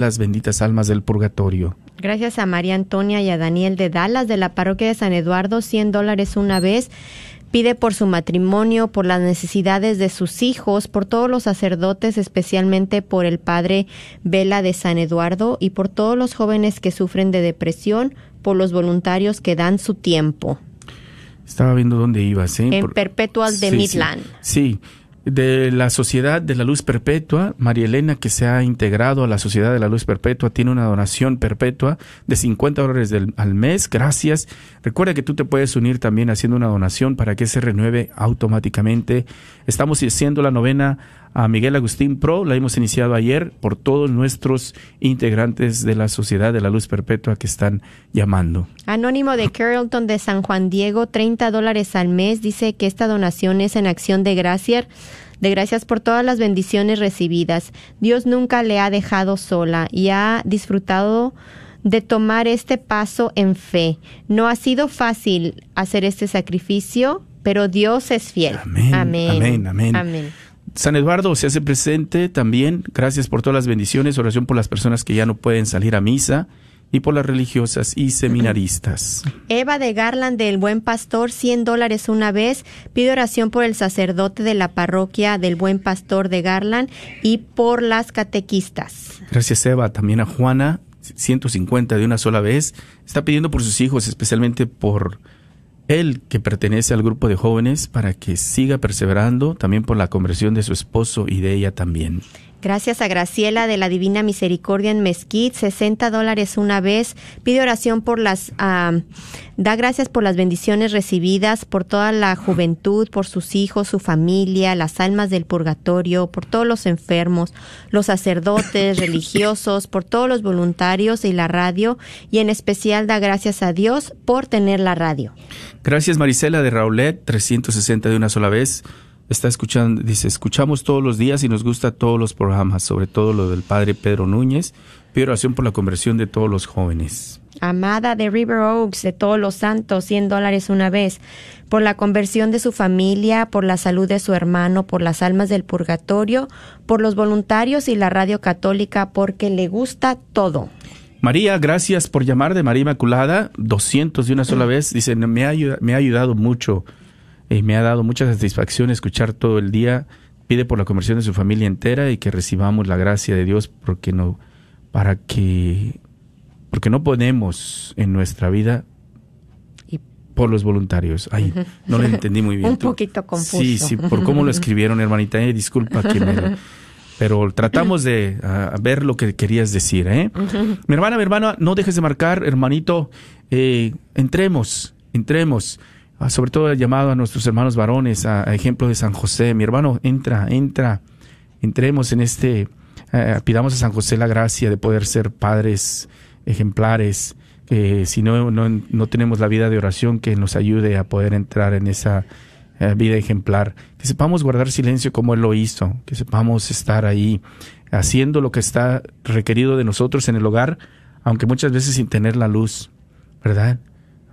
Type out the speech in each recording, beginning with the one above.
las benditas almas del purgatorio. Gracias a María Antonia y a Daniel de Dallas de la parroquia de San Eduardo, 100 dólares una vez. Pide por su matrimonio, por las necesidades de sus hijos, por todos los sacerdotes, especialmente por el padre Vela de San Eduardo y por todos los jóvenes que sufren de depresión, por los voluntarios que dan su tiempo. Estaba viendo dónde ibas, ¿eh? En Perpetual de Midland. sí de la Sociedad de la Luz Perpetua, María Elena, que se ha integrado a la Sociedad de la Luz Perpetua, tiene una donación perpetua de 50 dólares al mes. Gracias. Recuerda que tú te puedes unir también haciendo una donación para que se renueve automáticamente. Estamos haciendo la novena a Miguel Agustín Pro, la hemos iniciado ayer por todos nuestros integrantes de la Sociedad de la Luz Perpetua que están llamando. Anónimo de Carrollton de San Juan Diego, 30 dólares al mes, dice que esta donación es en acción de gracias de gracias por todas las bendiciones recibidas. Dios nunca le ha dejado sola y ha disfrutado de tomar este paso en fe. No ha sido fácil hacer este sacrificio, pero Dios es fiel. Amén. Amén. Amén. amén. San Eduardo se hace presente también. Gracias por todas las bendiciones. Oración por las personas que ya no pueden salir a misa y por las religiosas y seminaristas. Eva de Garland del Buen Pastor, 100 dólares una vez. Pide oración por el sacerdote de la parroquia del Buen Pastor de Garland y por las catequistas. Gracias Eva. También a Juana, 150 de una sola vez. Está pidiendo por sus hijos, especialmente por él que pertenece al grupo de jóvenes para que siga perseverando, también por la conversión de su esposo y de ella también. Gracias a Graciela de la Divina Misericordia en Mesquite, 60 dólares una vez. Pide oración por las, da gracias por las bendiciones recibidas, por toda la juventud, por sus hijos, su familia, las almas del purgatorio, por todos los enfermos, los sacerdotes, religiosos, por todos los voluntarios y la radio, y en especial da gracias a Dios por tener la radio. Gracias Marisela de Raulet, 360 de una sola vez está escuchando, dice, escuchamos todos los días y nos gusta todos los programas, sobre todo lo del padre Pedro Núñez. Pido oración por la conversión de todos los jóvenes. Amada de River Oaks, de todos los santos, 100 dólares una vez, por la conversión de su familia, por la salud de su hermano, por las almas del purgatorio, por los voluntarios y la radio católica, porque le gusta todo. María, gracias por llamar de María Inmaculada, 200 de una sola vez. Dice, me ha, me ha ayudado mucho y me ha dado mucha satisfacción escuchar todo el día. Pide por la conversión de su familia entera y que recibamos la gracia de Dios porque no, para que, porque no podemos en nuestra vida por los voluntarios. Ay, no lo entendí muy bien. Un poquito confuso. Sí, sí, por cómo lo escribieron, hermanita. Eh, disculpa que me... Pero tratamos de ver lo que querías decir, ¿eh? Mi hermana, mi hermana, no dejes de marcar, hermanito. Eh, entremos, entremos. Ah, sobre todo el llamado a nuestros hermanos varones, a, ejemplo de San José. Mi hermano, entra, entra, entremos en este, eh, pidamos a San José la gracia de poder ser padres ejemplares, que si no, no, tenemos la vida de oración, que nos ayude a poder entrar en esa eh, vida ejemplar, que sepamos guardar silencio como Él lo hizo, que sepamos estar ahí haciendo lo que está requerido de nosotros en el hogar, aunque muchas veces sin tener la luz, ¿verdad?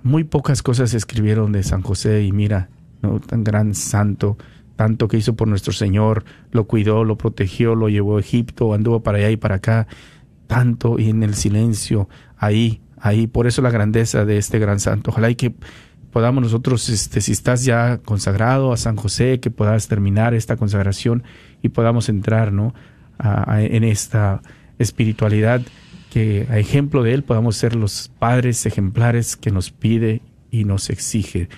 Muy pocas cosas se escribieron de San José y mira, ¿no? tan gran santo, tanto que hizo por nuestro Señor, lo cuidó, lo protegió, lo llevó a Egipto, anduvo para allá y para acá, tanto y en el silencio, ahí, ahí, por eso la grandeza de este gran santo. Ojalá y que podamos nosotros, este, si estás ya consagrado a San José, que puedas terminar esta consagración y podamos entrar, ¿no? en esta espiritualidad que a ejemplo de Él podamos ser los padres ejemplares que nos pide y nos exige.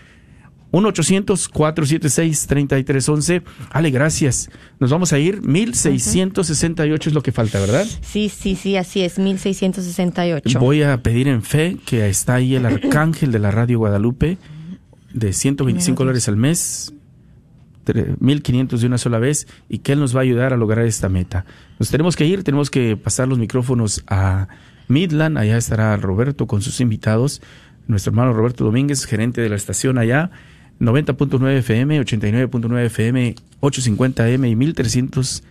1-800-476-3311. Ale, gracias. Nos vamos a ir. 1668 es lo que falta, ¿verdad? Sí, sí, sí, así es. 1668. Voy a pedir en fe que está ahí el arcángel de la radio Guadalupe de 125 dólares al mes. 1500 de una sola vez y que Él nos va a ayudar a lograr esta meta. Nos tenemos que ir, tenemos que pasar los micrófonos a Midland, allá estará Roberto con sus invitados, nuestro hermano Roberto Domínguez, gerente de la estación allá, 90.9 FM, 89.9 FM, 850 AM y 1300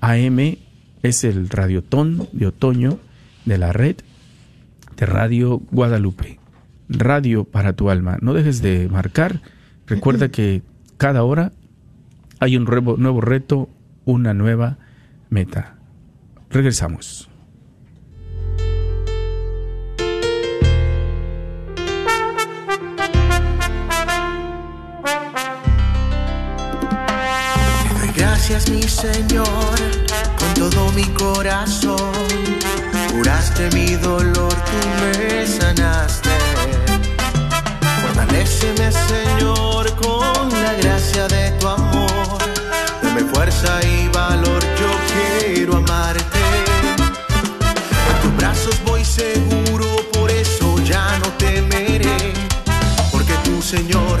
AM es el radiotón de otoño de la red de Radio Guadalupe. Radio para tu alma. No dejes de marcar. Recuerda que cada hora hay un nuevo, nuevo reto, una nueva meta. Regresamos. gracias mi Señor, con todo mi corazón. Curaste mi dolor, tú me sanaste. Fortaleceme Señor con la gracia de tu amor. Dame fuerza y valor, yo quiero amarte. En tus brazos voy seguro, por eso ya no temeré. Porque tú Señor,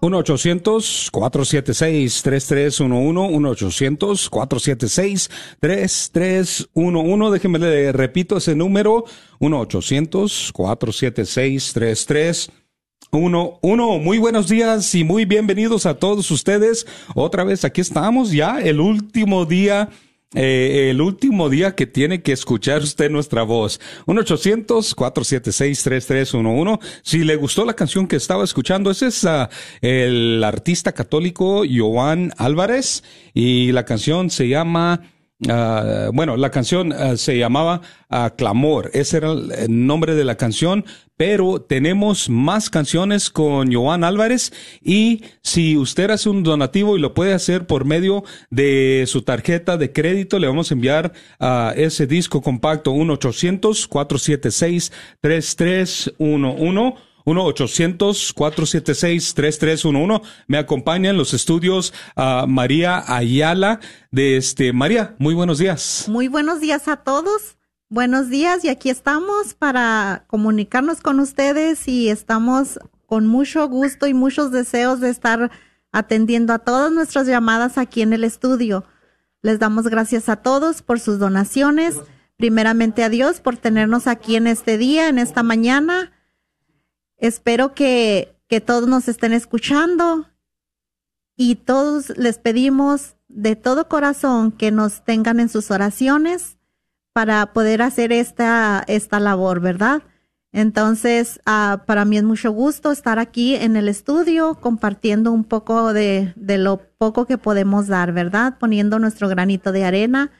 1-800-476-3311, 1-800-476-3311. Déjenme le repito ese número, 1-800-476-3311. Uno, uno, muy buenos días y muy bienvenidos a todos ustedes. Otra vez aquí estamos ya, el último día eh, el último día que tiene que escuchar usted nuestra voz. 1-800-476-3311. Si le gustó la canción que estaba escuchando, ese es el artista católico Joan Álvarez y la canción se llama... ah, bueno, la canción ah, se llamaba ah, Clamor, ese era el el nombre de la canción, pero tenemos más canciones con Joan Álvarez y si usted hace un donativo y lo puede hacer por medio de su tarjeta de crédito, le vamos a enviar a ese disco compacto 1-800-476-3311. 1-800-476-3311. Me acompaña en los estudios a María Ayala de este. María, muy buenos días. Muy buenos días a todos. Buenos días y aquí estamos para comunicarnos con ustedes y estamos con mucho gusto y muchos deseos de estar atendiendo a todas nuestras llamadas aquí en el estudio. Les damos gracias a todos por sus donaciones. Primeramente a Dios por tenernos aquí en este día, en esta mañana. Espero que, que todos nos estén escuchando y todos les pedimos de todo corazón que nos tengan en sus oraciones para poder hacer esta, esta labor, ¿verdad? Entonces, ah, para mí es mucho gusto estar aquí en el estudio compartiendo un poco de, de lo poco que podemos dar, ¿verdad? Poniendo nuestro granito de arena.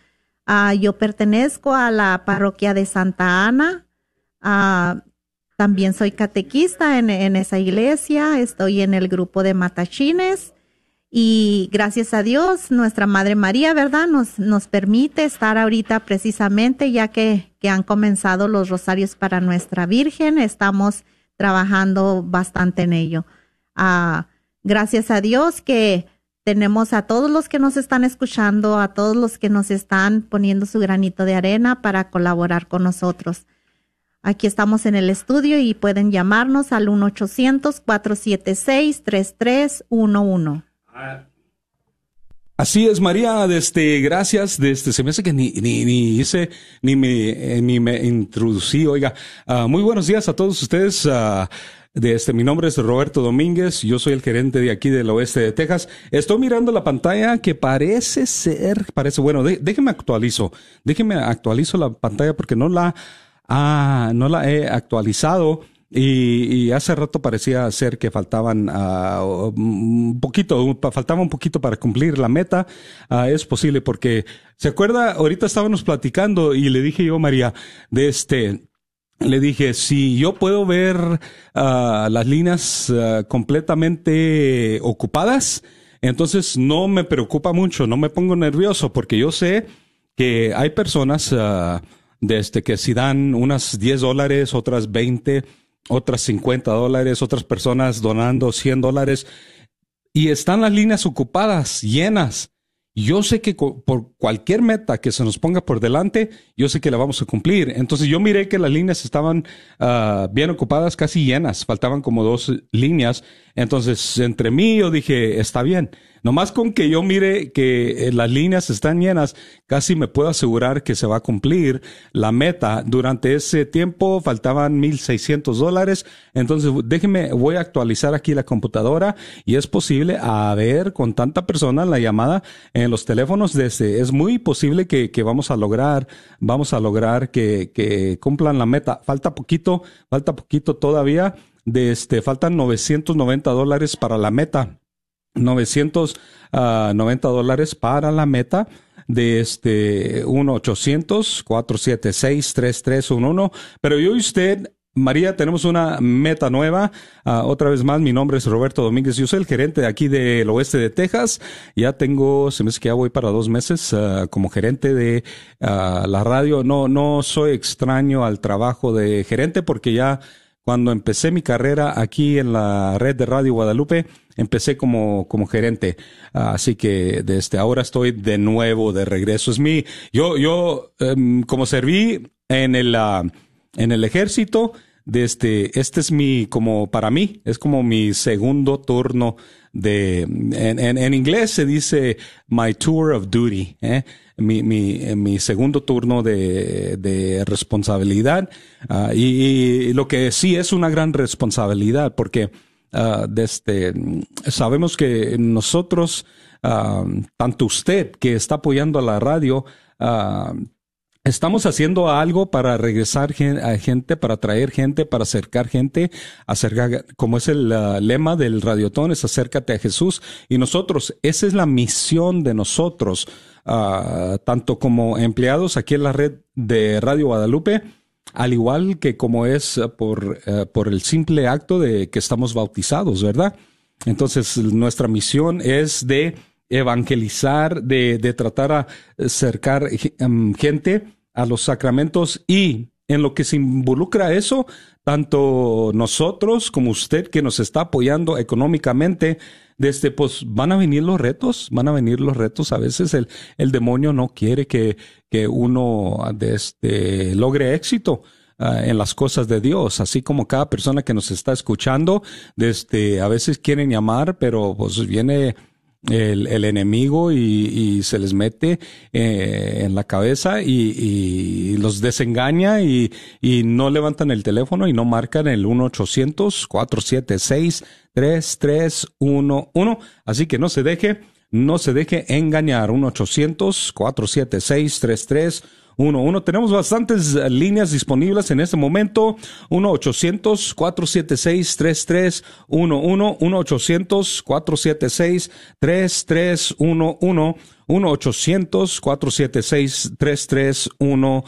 Ah, yo pertenezco a la parroquia de Santa Ana. Ah, también soy catequista en, esa iglesia. Estoy en el grupo de matachines. Y gracias a Dios, nuestra Madre María, ¿verdad? Nos, nos permite estar ahorita precisamente ya que, que han comenzado los rosarios para nuestra Virgen. Estamos trabajando bastante en ello. Ah, gracias a Dios que tenemos a todos los que nos están escuchando, a todos los que nos están poniendo su granito de arena para colaborar con nosotros. Aquí estamos en el estudio y pueden llamarnos al 1-800-476-3311. Así es, María, desde, gracias, desde, se me hace que ni, ni, ni hice, ni me, eh, ni me introducí, oiga, ah, muy buenos días a todos ustedes, de este, mi nombre es Roberto Domínguez, yo soy el gerente de aquí del oeste de Texas. Estoy mirando la pantalla que parece ser, parece, bueno, déjeme actualizo, déjeme actualizo la pantalla porque no la, ah, no la he actualizado. Y, hace rato parecía ser que faltaban uh, un poquito, faltaba un poquito para cumplir la meta. Uh, es posible porque, ¿se acuerda? Ahorita estábamos platicando y le dije yo, María, de este, le dije, si yo puedo ver uh, las líneas completamente ocupadas, entonces no me preocupa mucho, no me pongo nervioso porque yo sé que hay personas desde que si dan unas 10 dólares, otras 20, otras 50 dólares, otras personas donando 100 dólares, y están las líneas ocupadas, llenas. Yo sé que por cualquier meta que se nos ponga por delante, yo sé que la vamos a cumplir. Entonces yo miré que las líneas estaban uh, bien ocupadas, casi llenas, faltaban como dos líneas. Entonces entre mí yo dije, está bien. Nomás con que yo mire que eh, las líneas están llenas, casi me puedo asegurar que se va a cumplir la meta. Durante ese tiempo faltaban 1.600 dólares. Entonces, déjeme, voy a actualizar aquí la computadora y es posible, a ver, con tanta persona la llamada en los teléfonos desde, es muy posible que, que vamos a lograr, vamos a lograr que, que cumplan la meta. Falta poquito, falta poquito todavía. De este, faltan 990 dólares para la meta. 990 ah, dólares para la meta de este 1-800-476-3311. Pero yo y usted, María, tenemos una meta nueva. Ah, otra vez más, mi nombre es Roberto Domínguez. Yo soy el gerente de aquí del oeste de Texas. Ya tengo, se me hace que ya voy para dos meses ah, como gerente de la radio. No, no soy extraño al trabajo de gerente porque ya cuando empecé mi carrera aquí en la red de Radio Guadalupe, empecé como, como gerente. así que desde ahora estoy de nuevo de regreso. Es mi, yo, yo, em, como serví en el, ah, en el ejército, desde, este es mi, como para mí, es como mi segundo turno de, en, en, inglés se dice my tour of duty, ¿eh? mi, mi, mi segundo turno de, de responsabilidad. Uh, y, lo que sí es una gran responsabilidad, porque uh, desde, sabemos que nosotros, uh, tanto usted que está apoyando a la radio, Estamos haciendo algo para regresar a gente, para traer gente, para acercar gente, acercar, como es el lema del radiotón, es acércate a Jesús. Y nosotros, esa es la misión de nosotros, uh, tanto como empleados aquí en la red de Radio Guadalupe, al igual que como es por, uh, por el simple acto de que estamos bautizados, ¿verdad? Entonces, nuestra misión es de evangelizar, de, de tratar a acercar um, gente a los sacramentos y en lo que se involucra eso, tanto nosotros como usted que nos está apoyando económicamente, desde pues van a venir los retos, van a venir los retos. A veces el, el demonio no quiere que, que uno este, logre éxito. Uh, en las cosas de Dios, así como cada persona que nos está escuchando, desde a veces quieren llamar, pero pues viene el, enemigo y, se les mete eh, en la cabeza y, los desengaña y, y, no levantan el teléfono y no marcan el 1-800-476-3311. Así que no se deje, no se deje engañar. 1-800-476-3311. 1 Tenemos bastantes eh, líneas disponibles en este momento. 1-800-476-3311. 1-800-476-3311. 1-800-476-3311.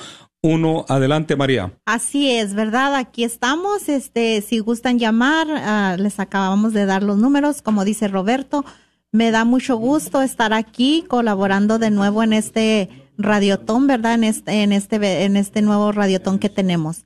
Adelante, María. Así es, ¿verdad? Aquí estamos. Este, si gustan llamar, uh, les acabamos de dar los números, como dice Roberto. Me da mucho gusto estar aquí colaborando de nuevo en este radiotón, ¿verdad? En este, en este, en este nuevo radiotón que tenemos.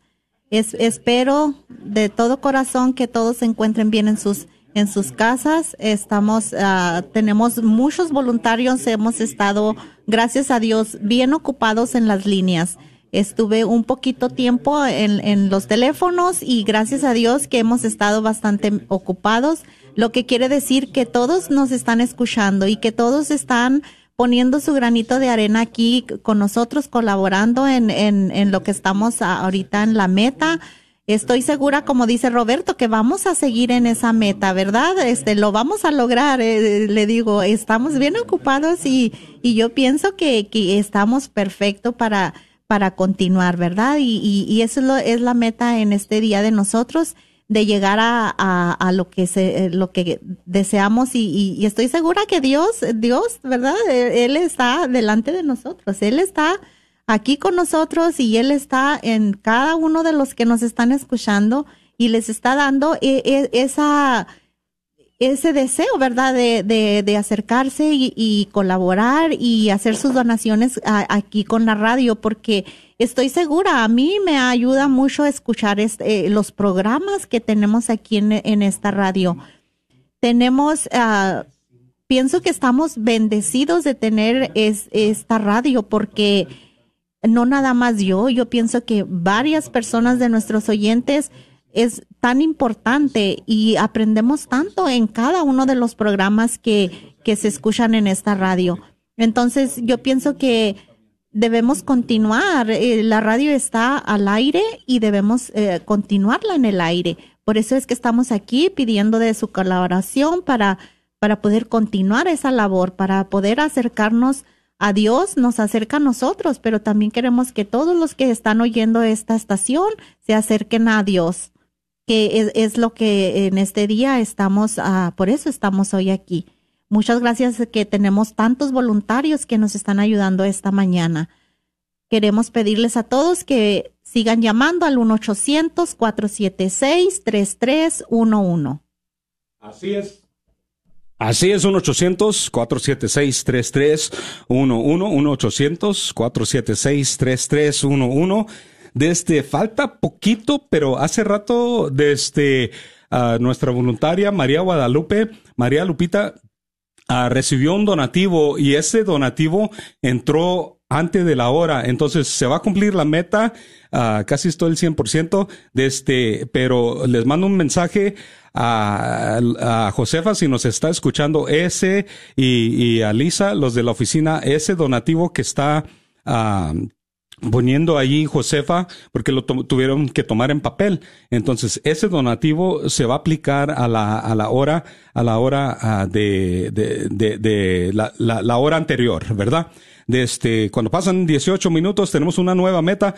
Es, espero de todo corazón que todos se encuentren bien en sus en sus casas. Estamos, ah, tenemos muchos voluntarios, hemos estado, gracias a Dios, bien ocupados en las líneas. Estuve un poquito tiempo en los teléfonos y gracias a Dios que hemos estado bastante ocupados, lo que quiere decir que todos nos están escuchando y que todos están poniendo su granito de arena aquí con nosotros, colaborando en, en, en lo que estamos ahorita en la meta. Estoy segura, como dice Roberto, que vamos a seguir en esa meta, ¿verdad? Este, lo vamos a lograr. Eh, le digo, estamos bien ocupados y, y yo pienso que, que estamos perfectos para, para continuar, ¿verdad? Y, y, y eso es, lo, es la meta en este día de nosotros de llegar a, a, lo que se, lo que deseamos y, estoy segura que Dios, Dios, ¿verdad? Él está delante de nosotros, Él está aquí con nosotros y Él está en cada uno de los que nos están escuchando y les está dando e, e, esa, ese deseo, ¿verdad? De, de, de acercarse y, y, colaborar y hacer sus donaciones a, aquí con la radio, porque estoy segura, a mí me ayuda mucho escuchar este, los programas que tenemos aquí en, esta radio. Tenemos, uh, pienso que estamos bendecidos de tener es, esta radio porque no nada más yo, yo pienso que varias personas de nuestros oyentes es tan importante y aprendemos tanto en cada uno de los programas que, que se escuchan en esta radio. Entonces, yo pienso que debemos continuar. Eh, la radio está al aire y debemos eh, continuarla en el aire. Por eso es que estamos aquí pidiendo de su colaboración para, para poder continuar esa labor, para poder acercarnos a Dios, nos acerca a nosotros, pero también queremos que todos los que están oyendo esta estación se acerquen a Dios, que es, es lo que en este día estamos, uh, por eso estamos hoy aquí. Muchas gracias que tenemos tantos voluntarios que nos están ayudando esta mañana. Queremos pedirles a todos que sigan llamando al 1-800-476-3311. Así es. Así es, 1-800-476-3311, 1-800-476-3311. Desde este, falta poquito, pero hace rato desde este, uh, nuestra voluntaria María Guadalupe, María Lupita, uh, recibió un donativo y ese donativo entró antes de la hora. Entonces se va a cumplir la meta, uh, casi estoy el 100% de este, pero les mando un mensaje a, a Josefa si nos está escuchando ese y, y, a Lisa, los de la oficina, ese donativo que está uh, poniendo allí Josefa, porque lo tuvieron que tomar en papel. Entonces, ese donativo se va a aplicar a la, a la hora, a la hora uh, de, de, de, de la, la, la, hora anterior, ¿verdad? De este, cuando pasan 18 minutos, tenemos una nueva meta.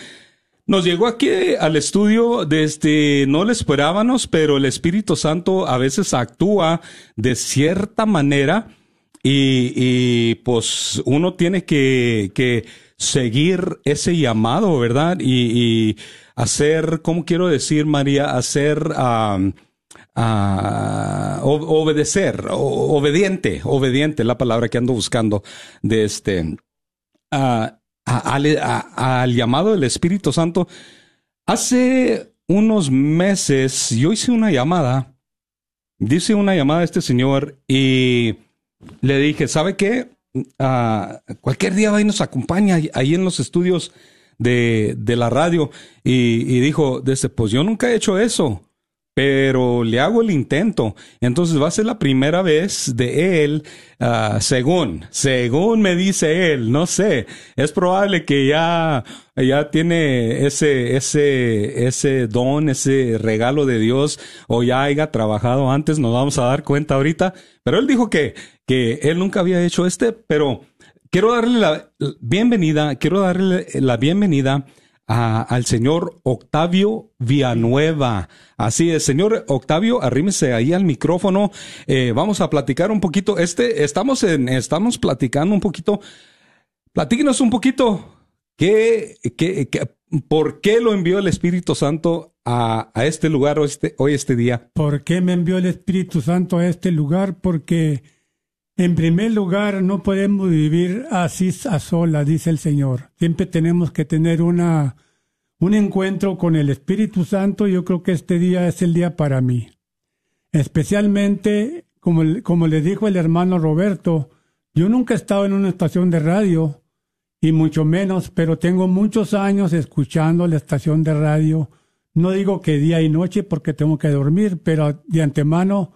Nos llegó aquí al estudio desde, no lo esperábamos, pero el Espíritu Santo a veces actúa de cierta manera y, y pues uno tiene que, que seguir ese llamado, ¿verdad? Y, hacer, ¿cómo quiero decir, María? Hacer, obedecer, obediente, obediente, la palabra que ando buscando de este, al llamado del Espíritu Santo. Hace unos meses yo hice una llamada, dice una llamada a este señor y le dije, ¿sabe qué? Cualquier día va y nos acompaña ahí en los estudios de, de la radio y, dijo, desde, pues yo nunca he hecho eso pero le hago el intento. Entonces va a ser la primera vez de él, uh, según, según me dice él, no sé, es probable que ya, ya tiene ese, ese, ese don, ese regalo de Dios, o ya haya trabajado antes, nos vamos a dar cuenta ahorita, pero él dijo que, que él nunca había hecho este, pero quiero darle la bienvenida, quiero darle la bienvenida a, al señor Octavio Villanueva. Así es, señor Octavio, arrímese ahí al micrófono. Eh, vamos a platicar un poquito. Este, estamos en, estamos platicando un poquito. Platíquenos un poquito. ¿Qué, qué, qué, por qué lo envió el Espíritu Santo a, a este lugar hoy este, hoy este día? ¿Por qué me envió el Espíritu Santo a este lugar? Porque En primer lugar, no podemos vivir así a solas, dice el Señor. Siempre tenemos que tener una, un encuentro con el Espíritu Santo. Yo creo que este día es el día para mí. Especialmente, como, como le dijo el hermano Roberto, yo nunca he estado en una estación de radio, y mucho menos, pero tengo muchos años escuchando la estación de radio. No digo que día y noche porque tengo que dormir, pero de antemano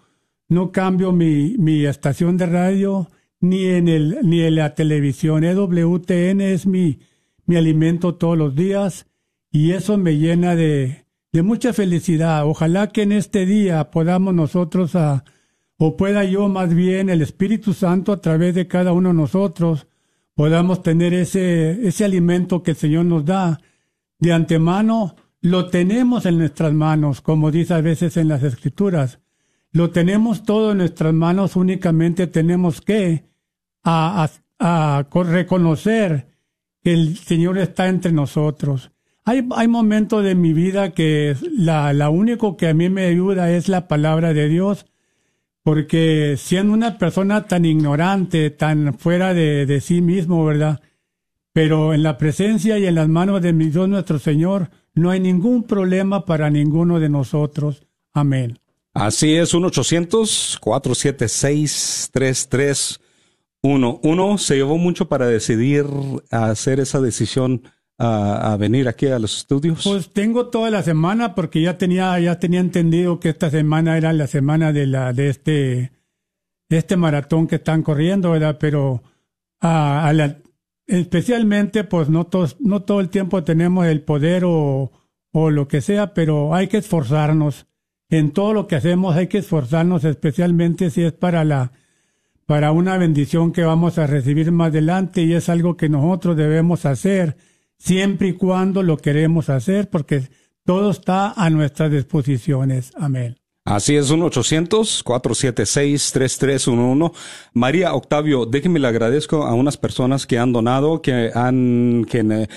no cambio mi, mi estación de radio ni en, el, ni en la televisión. EWTN es mi, mi alimento todos los días y eso me llena de, de mucha felicidad. Ojalá que en este día podamos nosotros, a, o pueda yo más bien, el Espíritu Santo a través de cada uno de nosotros, podamos tener ese, ese alimento que el Señor nos da. De antemano, lo tenemos en nuestras manos, como dice a veces en las Escrituras. Lo tenemos todo en nuestras manos, únicamente tenemos que a, a, reconocer que el Señor está entre nosotros. Hay, hay momentos de mi vida que la, la único que a mí me ayuda es la palabra de Dios, porque siendo una persona tan ignorante, tan fuera de, de sí mismo, ¿verdad? Pero en la presencia y en las manos de mi Dios nuestro Señor, no hay ningún problema para ninguno de nosotros. Amén. Así es, 1-800-476-3311. Se llevó mucho para decidir hacer esa decisión a, venir aquí a los estudios? Pues tengo toda la semana porque ya tenía ya tenía entendido que esta semana era la semana de la de este este maratón que están corriendo, ¿verdad? Pero a, la, especialmente pues no todos, no todo el tiempo tenemos el poder o, o lo que sea, pero hay que esforzarnos en todo lo que hacemos hay que esforzarnos, especialmente si es para la para una bendición que vamos a recibir más adelante y es algo que nosotros debemos hacer siempre y cuando lo queremos hacer, porque todo está a nuestras disposiciones. Amén. Así es, 1-800-476-3311. María Octavio, déjeme le agradezco a unas personas que han donado, que han, que uh,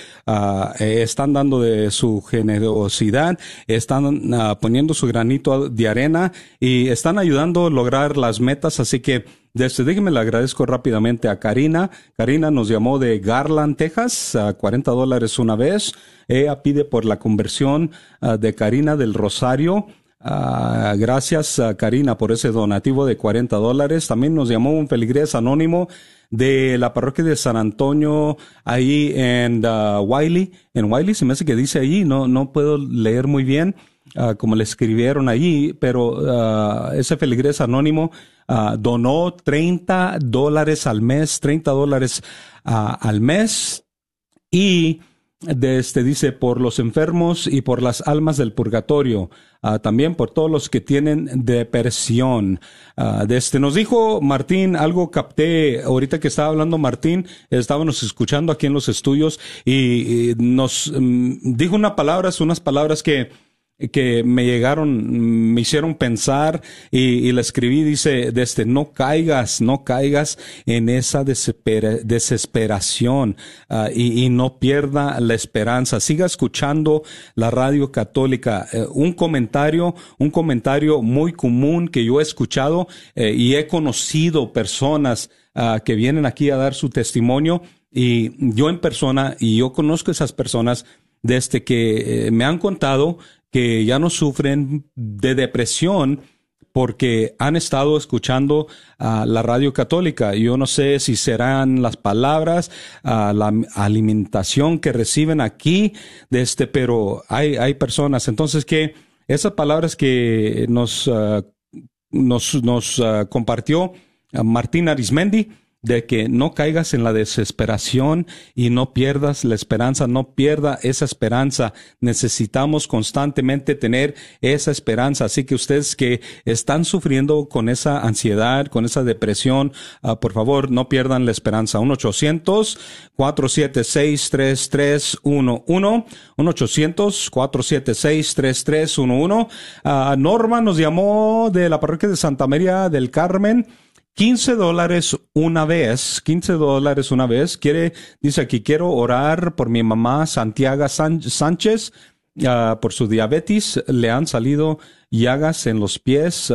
están dando de su generosidad, están uh, poniendo su granito de arena y están ayudando a lograr las metas. Así que, desde, déjeme le agradezco rápidamente a Karina. Karina nos llamó de Garland, Texas, a 40 dólares una vez. Ella pide por la conversión de Karina del Rosario. Uh, gracias, a Karina, por ese donativo de 40 dólares. También nos llamó un feligrés anónimo de la parroquia de San Antonio, ahí en uh, Wiley. En Wiley se me hace que dice ahí, no, no puedo leer muy bien como le escribieron allí, pero ese feligrés anónimo donó 30 dólares al mes, 30 dólares al mes. Y de este dice por los enfermos y por las almas del purgatorio, ah, también por todos los que tienen depresión. Uh, de este nos dijo Martín, algo capté ahorita que estaba hablando Martín, estábamos escuchando aquí en los estudios y, nos mm, dijo unas palabras, unas palabras que que me llegaron, me hicieron pensar y, le escribí, dice, desde no caigas, no caigas en esa desesperación uh, y, no pierda la esperanza. Siga escuchando la radio católica. Uh, un comentario, un comentario muy común que yo he escuchado uh, y he conocido personas que vienen aquí a dar su testimonio y yo en persona y yo conozco esas personas desde que me han contado que ya no sufren de depresión porque han estado escuchando a la radio católica. Yo no sé si serán las palabras, la alimentación que reciben aquí, de este, pero hay, hay personas. Entonces que esas palabras que nos, ah, nos, nos compartió Martín Arismendi, de que no caigas en la desesperación y no pierdas la esperanza, no pierda esa esperanza. Necesitamos constantemente tener esa esperanza. Así que ustedes que están sufriendo con esa ansiedad, con esa depresión, uh, por favor, no pierdan la esperanza. 1-800-476-3311. 1-800-476-3311. Uh, Norma nos llamó de la parroquia de Santa María del Carmen. 15 dólares una vez, 15 dólares una vez. Quiere, dice aquí, quiero orar por mi mamá Santiago Sánchez ah, por su diabetes, le han salido llagas en los pies,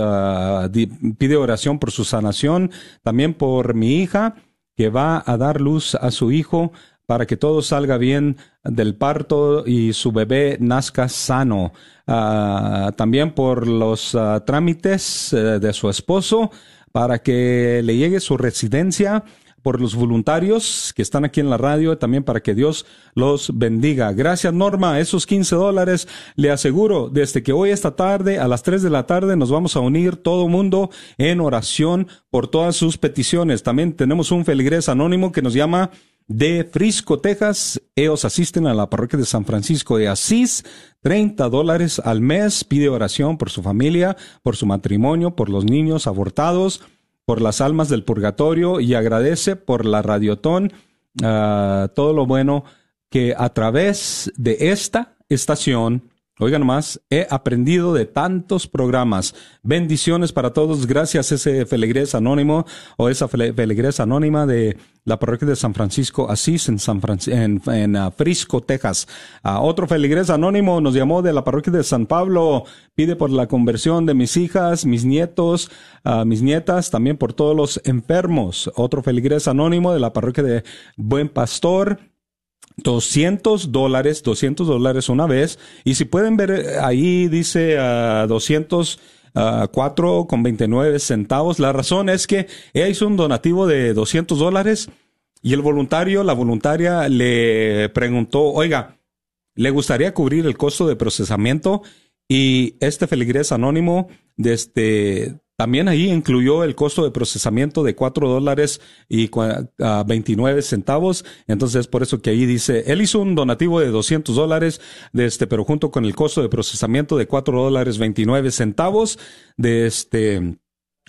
di- pide oración por su sanación, también por mi hija, que va a dar luz a su hijo para que todo salga bien del parto y su bebé nazca sano. Ah, también por los trámites eh, de su esposo para que le llegue su residencia por los voluntarios que están aquí en la radio, también para que Dios los bendiga. Gracias Norma, esos 15 dólares, le aseguro, desde que hoy esta tarde a las 3 de la tarde nos vamos a unir todo mundo en oración por todas sus peticiones. También tenemos un feligrés anónimo que nos llama de Frisco, Texas. Ellos asisten a la parroquia de San Francisco de Asís. 30 dólares al mes. Pide oración por su familia, por su matrimonio, por los niños abortados, por las almas del purgatorio y agradece por la radiotón ah, todo lo bueno que a través de esta estación Oigan más, he aprendido de tantos programas. Bendiciones para todos. Gracias ese feligrés anónimo o esa fel- feligrés anónima de la parroquia de San Francisco Asís en San Franci- en, ah, Frisco, Texas. Ah, otro feligrés anónimo nos llamó de la parroquia de San Pablo. Pide por la conversión de mis hijas, mis nietos, ah, mis nietas, también por todos los enfermos. Otro feligrés anónimo de la parroquia de Buen Pastor. 200 dólares, 200 dólares una vez. Y si pueden ver eh, ahí dice ah, 200 ah, cuatro con 29 centavos. La razón es que ella hizo un donativo de 200 dólares y el voluntario, la voluntaria le preguntó, oiga, ¿le gustaría cubrir el costo de procesamiento? Y este feligrés anónimo, desde, también ahí incluyó el costo de procesamiento de 4 dólares y cua- ah, 29 centavos. Entonces, por eso que ahí dice, él hizo un donativo de 200 dólares, de este, pero junto con el costo de procesamiento de 4 dólares 29 centavos, de este,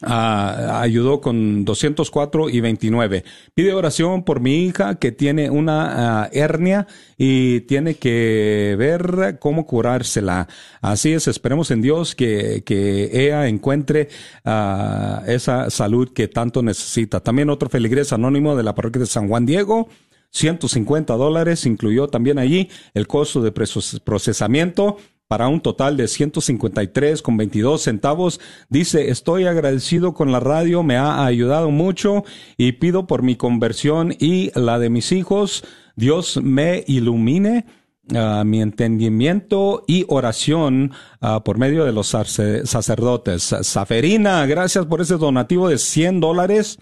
Ah, ayudó con 204 y 29. Pide oración por mi hija que tiene una ah, hernia y tiene que ver cómo curársela. Así es, esperemos en Dios que, que ella encuentre ah, esa salud que tanto necesita. También otro feligrés anónimo de la parroquia de San Juan Diego. 150 dólares, incluyó también allí el costo de procesamiento para un total de 153 con 22 centavos. Dice, estoy agradecido con la radio, me ha ayudado mucho y pido por mi conversión y la de mis hijos. Dios me ilumine. ah, mi entendimiento y oración ah, por medio de los sace- sacerdotes. Saferina, gracias por ese donativo de 100 dólares.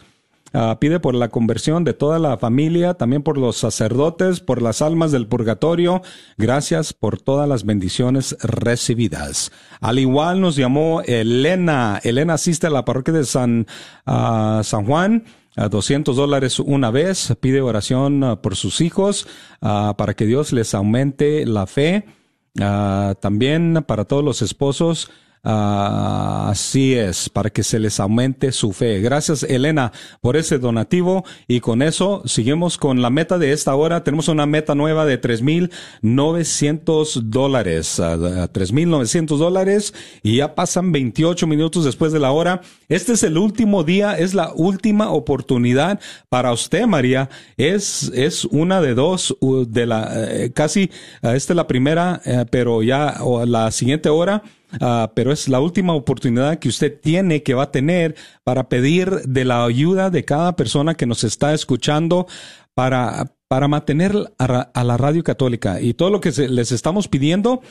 Ah, pide por la conversión de toda la familia, también por los sacerdotes, por las almas del purgatorio. Gracias por todas las bendiciones recibidas. Al igual nos llamó Elena. Elena asiste a la parroquia de San, ah, San Juan. A 200 dólares una vez. Pide oración ah, por sus hijos para que Dios les aumente la fe. También para todos los esposos. Ah, así es, para que se les aumente su fe. Gracias, Elena, por ese donativo. Y con eso seguimos con la meta de esta hora. Tenemos una meta nueva de 3.900 dólares. ah, 3.900 dólares. Y ya pasan 28 minutos después de la hora. Este es el último día, es la última oportunidad para usted, María. Es, es una de dos, de la, eh, casi, esta es la primera, eh, pero ya, la siguiente hora. Ah, pero es la última oportunidad que usted tiene, que va a tener para pedir de la ayuda de cada persona que nos está escuchando para, para mantener a, la radio católica. Y todo lo que les estamos pidiendo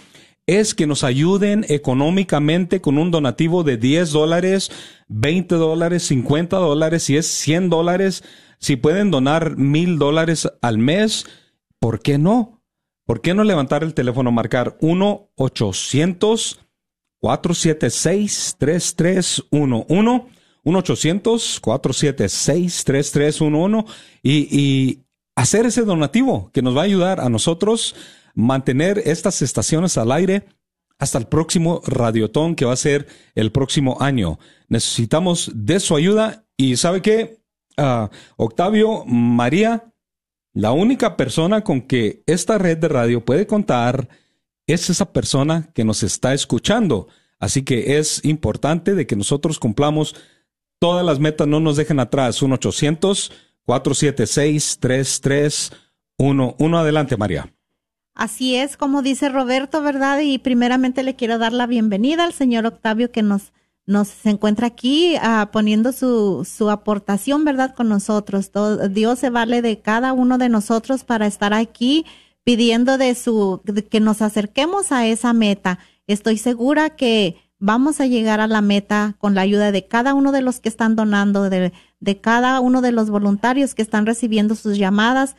es que nos ayuden económicamente con un donativo de 10 dólares, 20 dólares, 50 dólares, si es 100 dólares, si pueden donar mil dólares al mes, ¿por qué no? ¿Por qué no levantar el teléfono, marcar 1 800 476-3311, 1-800-476-3311 y, y hacer ese donativo que nos va a ayudar a nosotros mantener estas estaciones al aire hasta el próximo radiotón que va a ser el próximo año. Necesitamos de su ayuda y ¿sabe qué? Ah, Octavio, María, la única persona con que esta red de radio puede contar es esa persona que nos está escuchando. Así que es importante de que nosotros cumplamos todas las metas, no nos dejen atrás. 1-800-476-3311. Adelante, María. Así es, como dice Roberto, ¿verdad? Y primeramente le quiero dar la bienvenida al señor Octavio que nos, nos se encuentra aquí ah, poniendo su, su aportación, ¿verdad? Con nosotros. Todo- Dios se vale de cada uno de nosotros para estar aquí pidiendo de su, que nos acerquemos a esa meta. Estoy segura que vamos a llegar a la meta con la ayuda de cada uno de los que están donando, de, de cada uno de los voluntarios que están recibiendo sus llamadas.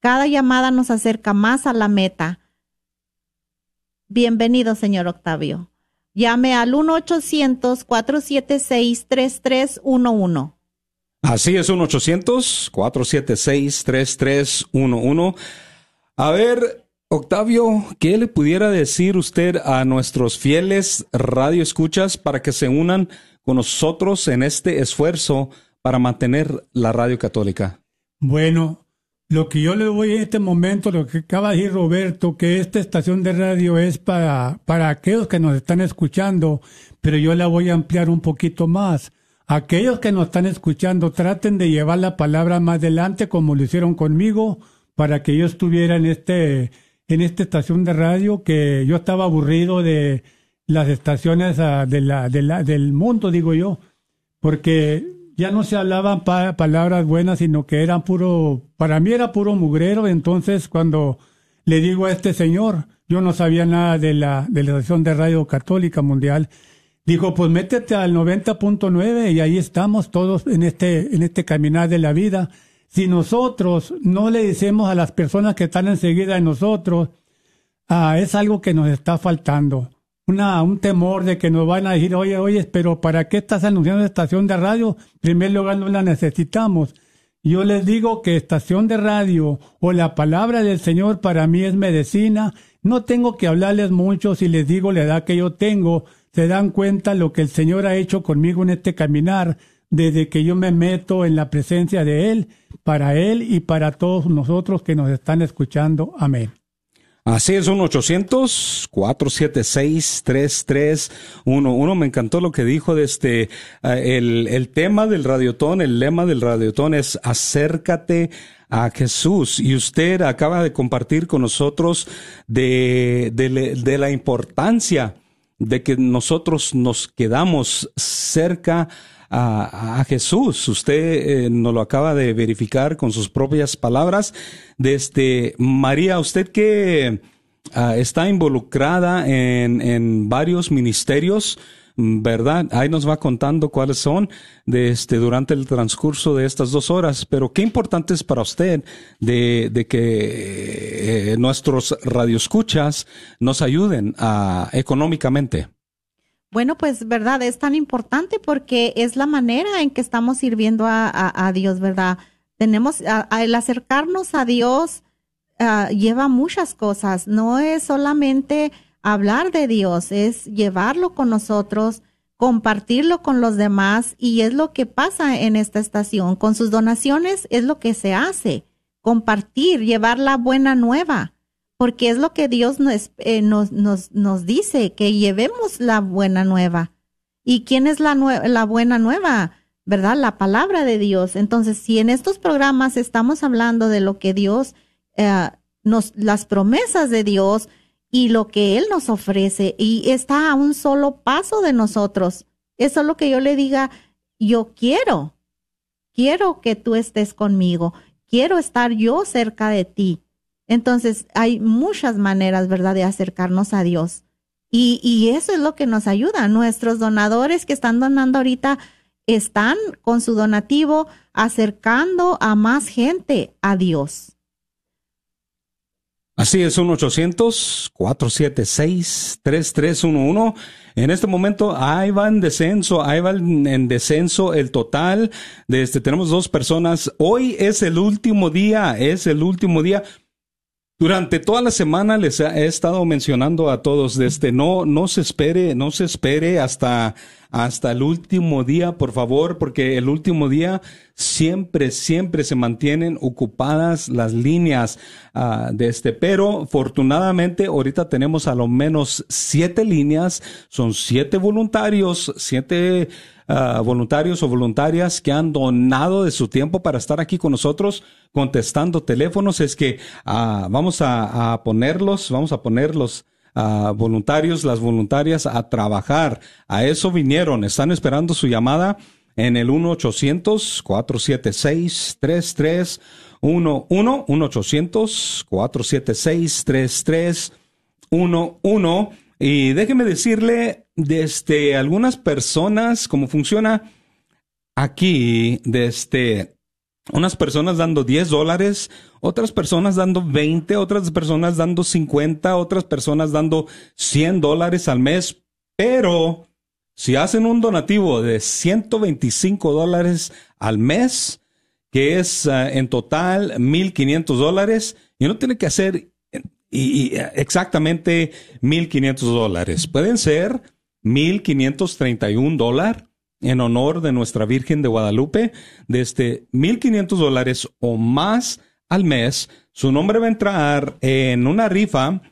Cada llamada nos acerca más a la meta. Bienvenido, señor Octavio. Llame al 1-800-476-3311. Así es, 1-800-476-3311. A ver, Octavio, ¿qué le pudiera decir usted a nuestros fieles radioescuchas para que se unan con nosotros en este esfuerzo para mantener la radio católica? Bueno, lo que yo le voy en este momento, lo que acaba de decir Roberto, que esta estación de radio es para, para aquellos que nos están escuchando, pero yo la voy a ampliar un poquito más. Aquellos que nos están escuchando, traten de llevar la palabra más adelante como lo hicieron conmigo, para que yo estuviera en este, en esta estación de radio, que yo estaba aburrido de las estaciones ah, del mundo, digo yo, porque ya no se hablaban pa- palabras buenas, sino que eran puro, para mí era puro mugrero. Entonces, cuando le digo a este señor, yo no sabía nada de la, de la estación de radio católica mundial, dijo, pues métete al 90.9 y ahí estamos todos en este, en este caminar de la vida. Si nosotros no le decimos a las personas que están enseguida de nosotros, ah, es algo que nos está faltando. Una, un temor de que nos van a decir, oye, oye, pero ¿para qué estás anunciando estación de radio? En primer lugar, no la necesitamos. Yo les digo que estación de radio o la palabra del Señor para mí es medicina. No tengo que hablarles mucho si les digo la edad que yo tengo. Se dan cuenta lo que el Señor ha hecho conmigo en este caminar desde que yo me meto en la presencia de Él, para Él y para todos nosotros que nos están escuchando. Amén. Así es, 1-800-476-3311. Me encantó lo que dijo de este, eh, el, el tema del radiotón, el lema del radiotón es acércate a Jesús. Y usted acaba de compartir con nosotros de, de, la importancia de que nosotros nos quedamos cerca a Jesús. Usted eh, nos lo acaba de verificar con sus propias palabras. Desde María, usted que ah, está involucrada en, en varios ministerios, mm, ¿verdad? Ahí nos va contando cuáles son de este, durante el transcurso de estas dos horas. Pero qué importante es para usted de, de que eh, nuestros radioescuchas nos ayuden ah, económicamente. Bueno, pues, ¿verdad? Es tan importante porque es la manera en que estamos sirviendo a, Dios, ¿verdad? Tenemos, el acercarnos a Dios ah, lleva muchas cosas. No es solamente hablar de Dios, es llevarlo con nosotros, compartirlo con los demás y es lo que pasa en esta estación. Con sus donaciones es lo que se hace, compartir, llevar la buena nueva porque es lo que Dios nos, eh, nos, nos, nos dice, que llevemos la buena nueva. ¿Y quién es la, la buena nueva? ¿Verdad? La palabra de Dios. Entonces, si en estos programas estamos hablando de lo que Dios, eh, nos, las promesas de Dios y lo que Él nos ofrece, y está a un solo paso de nosotros, eso es lo que yo le diga, yo quiero, quiero que tú estés conmigo, quiero estar yo cerca de ti. Entonces, hay muchas maneras, ¿verdad?, de acercarnos a Dios. Y, eso es lo que nos ayuda. Nuestros donadores que están donando ahorita están con su donativo acercando a más gente a Dios. Así es, 1-800-476-3311. En este momento, ahí va en descenso, ahí va en descenso el total. De este, tenemos dos personas. Hoy es el último día, es el último día. Durante toda la semana les he estado mencionando a todos desde no no se espere, no se espere hasta hasta el último día, por favor, porque el último día siempre siempre se mantienen ocupadas las líneas ah, de este, pero afortunadamente ahorita tenemos a lo menos siete líneas, son siete voluntarios, siete ah, voluntarios o voluntarias que han donado de su tiempo para estar aquí con nosotros contestando teléfonos. Es que ah, vamos a, a ponerlos, vamos a ponerlos ah, voluntarios, las voluntarias a trabajar. A eso vinieron, están esperando su llamada en el 1-800-476-3311, 1-800-476-3311. Y déjeme decirle, desde algunas personas, cómo funciona aquí, desde unas personas dando 10 dólares, otras personas dando 20, otras personas dando 50, otras personas dando 100 dólares al mes, pero si hacen un donativo de 125 dólares al mes, que es uh, en total 1.500 dólares, y no tiene que hacer y, y, exactamente 1.500 dólares. Pueden ser 1.531 dólares en honor de nuestra Virgen de Guadalupe, desde 1.500 dólares o más al mes. Su nombre va a entrar en una rifa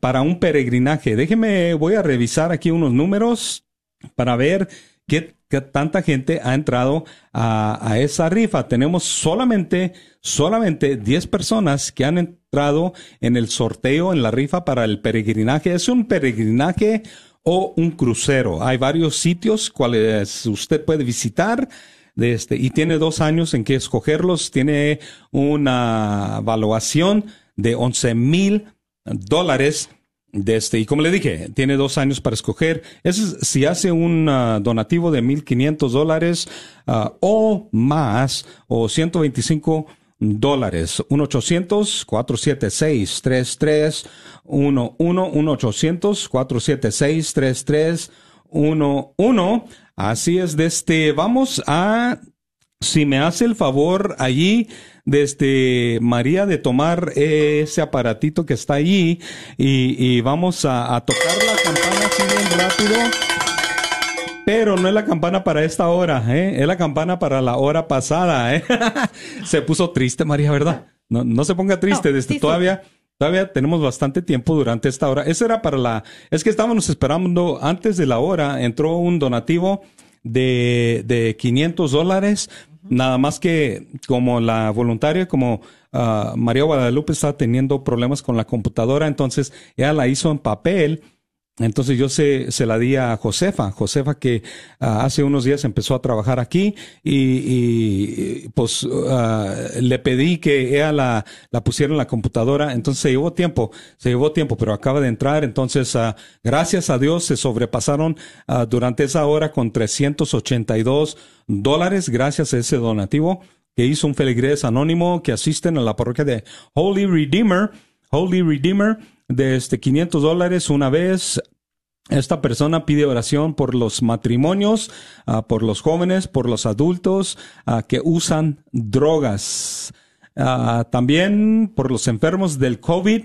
para un peregrinaje. Déjeme, voy a revisar aquí unos números para ver qué, tanta gente ha entrado a, a, esa rifa. Tenemos solamente, solamente 10 personas que han entrado en el sorteo, en la rifa para el peregrinaje. Es un peregrinaje o un crucero. Hay varios sitios cuales usted puede visitar. Este, y tiene dos años en que escogerlos. Tiene una evaluación de 11 mil dólares este, y como le dije, tiene dos años para escoger. Es, si hace un uh, donativo de 1.500 dólares uh, o más, o 125 dólares. 1-800-476-3311. 1-800-476-3311. Así es, de este, vamos a, si me hace el favor allí, desde María de tomar ese aparatito que está allí y, vamos a, tocar la campana así bien rápido. Pero no es la campana para esta hora, ¿eh? es la campana para la hora pasada. ¿eh? se puso triste María, ¿verdad? No, no se ponga triste, desde todavía... Todavía tenemos bastante tiempo durante esta hora. Eso era para la... Es que estábamos esperando antes de la hora, entró un donativo de, de 500 dólares Nada más que como la voluntaria, como uh, María Guadalupe está teniendo problemas con la computadora, entonces ella la hizo en papel entonces yo se, se la di a Josefa, Josefa que uh, hace unos días empezó a trabajar aquí y, pues uh, le pedí que ella la, la pusiera en la computadora, entonces se llevó tiempo, se llevó tiempo, pero acaba de entrar, entonces uh, gracias a Dios se sobrepasaron durante esa hora con 382 dólares gracias a ese donativo que hizo un feligrés anónimo que asisten a la parroquia de Holy Redeemer, Holy Redeemer, de este 500 dólares una vez. Esta persona pide oración por los matrimonios, uh, por los jóvenes, por los adultos uh, que usan drogas. Uh, también por los enfermos del COVID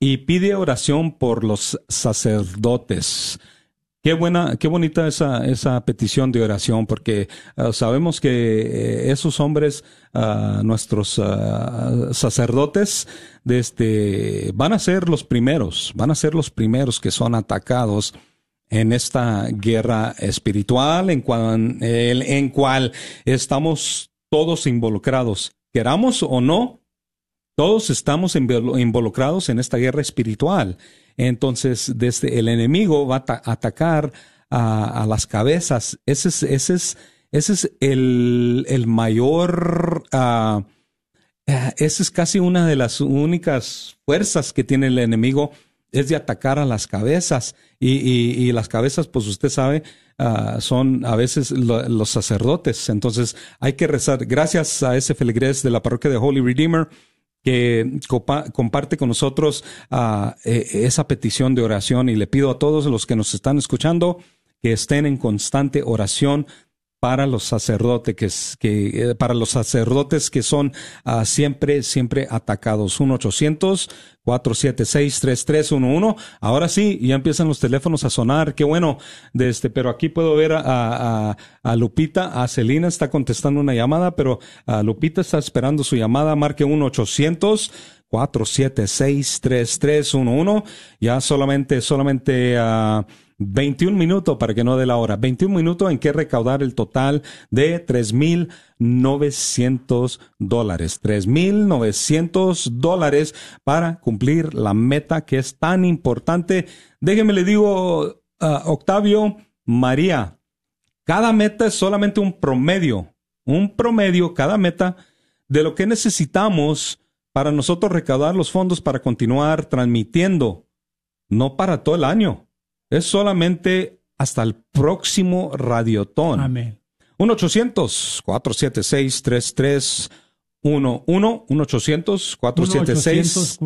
y pide oración por los sacerdotes. Qué buena, qué bonita esa, esa petición de oración, porque uh, sabemos que eh, esos hombres, uh, nuestros uh, sacerdotes, de este, van a ser los primeros, van a ser los primeros que son atacados en esta guerra espiritual, en cual, en cual estamos todos involucrados, queramos o no, todos estamos involucrados en esta guerra espiritual. Entonces, desde el enemigo va a atacar a, las cabezas. Ese es, ese es, ese es el, el mayor, uh, esa es casi una de las únicas fuerzas que tiene el enemigo, es de atacar a las cabezas. Y, y, las cabezas, pues usted sabe, uh, son a veces los sacerdotes. Entonces hay que rezar. Gracias a ese feligrés de la parroquia de Holy Redeemer que comparte con nosotros uh, esa petición de oración y le pido a todos los que nos están escuchando que estén en constante oración para los sacerdotes que, eh, para los sacerdotes que son uh, siempre siempre atacados. 1 800 476 3311 ahora sí ya empiezan los teléfonos a sonar. Qué bueno. De este pero aquí puedo ver a, a, a Lupita a Celina está contestando una llamada pero a Lupita está esperando su llamada. Marque 1 800 476 3311 ya solamente solamente uh, 21 minutos para que no dé la hora. 21 minutos en que recaudar el total de 3.900 dólares. 3.900 dólares para cumplir la meta que es tan importante. Déjeme le digo, ah, Octavio, María, cada meta es solamente un promedio. Un promedio, cada meta de lo que necesitamos para nosotros recaudar los fondos para continuar transmitiendo. No para todo el año. Es solamente hasta el próximo Radiotón. Amén. 1-800-476-3311. 1-800-476.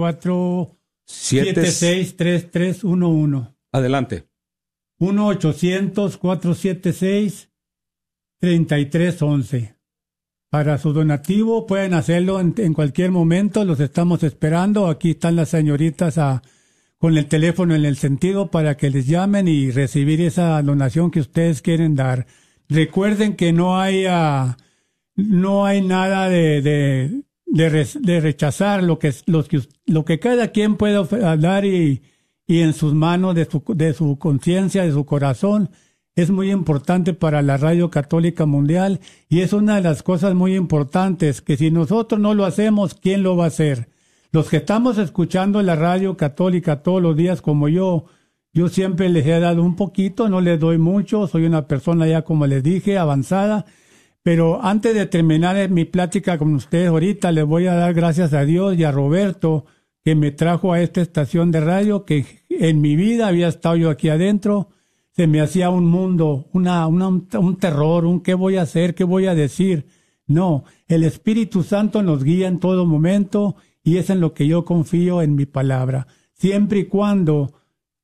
1-800-476-3311. Adelante. 1-800-476-3311. Para su donativo pueden hacerlo en, en, cualquier momento, los estamos esperando. Aquí están las señoritas a, con el teléfono en el sentido para que les llamen y recibir esa donación que ustedes quieren dar. Recuerden que no hay, uh, no hay nada de, de, de, rechazar lo que, lo, que, lo que cada quien puede dar y, y en sus manos, de su, de su conciencia, de su corazón, es muy importante para la Radio Católica Mundial y es una de las cosas muy importantes que si nosotros no lo hacemos, ¿quién lo va a hacer? Los que estamos escuchando la Radio Católica todos los días como yo, yo siempre les he dado un poquito, no les doy mucho, soy una persona ya como les dije, avanzada, pero antes de terminar mi plática con ustedes ahorita, les voy a dar gracias a Dios y a Roberto que me trajo a esta estación de radio que en mi vida había estado yo aquí adentro se me hacía un mundo, una, una, un terror, un qué voy a hacer, qué voy a decir. No, el Espíritu Santo nos guía en todo momento y es en lo que yo confío en mi palabra. Siempre y cuando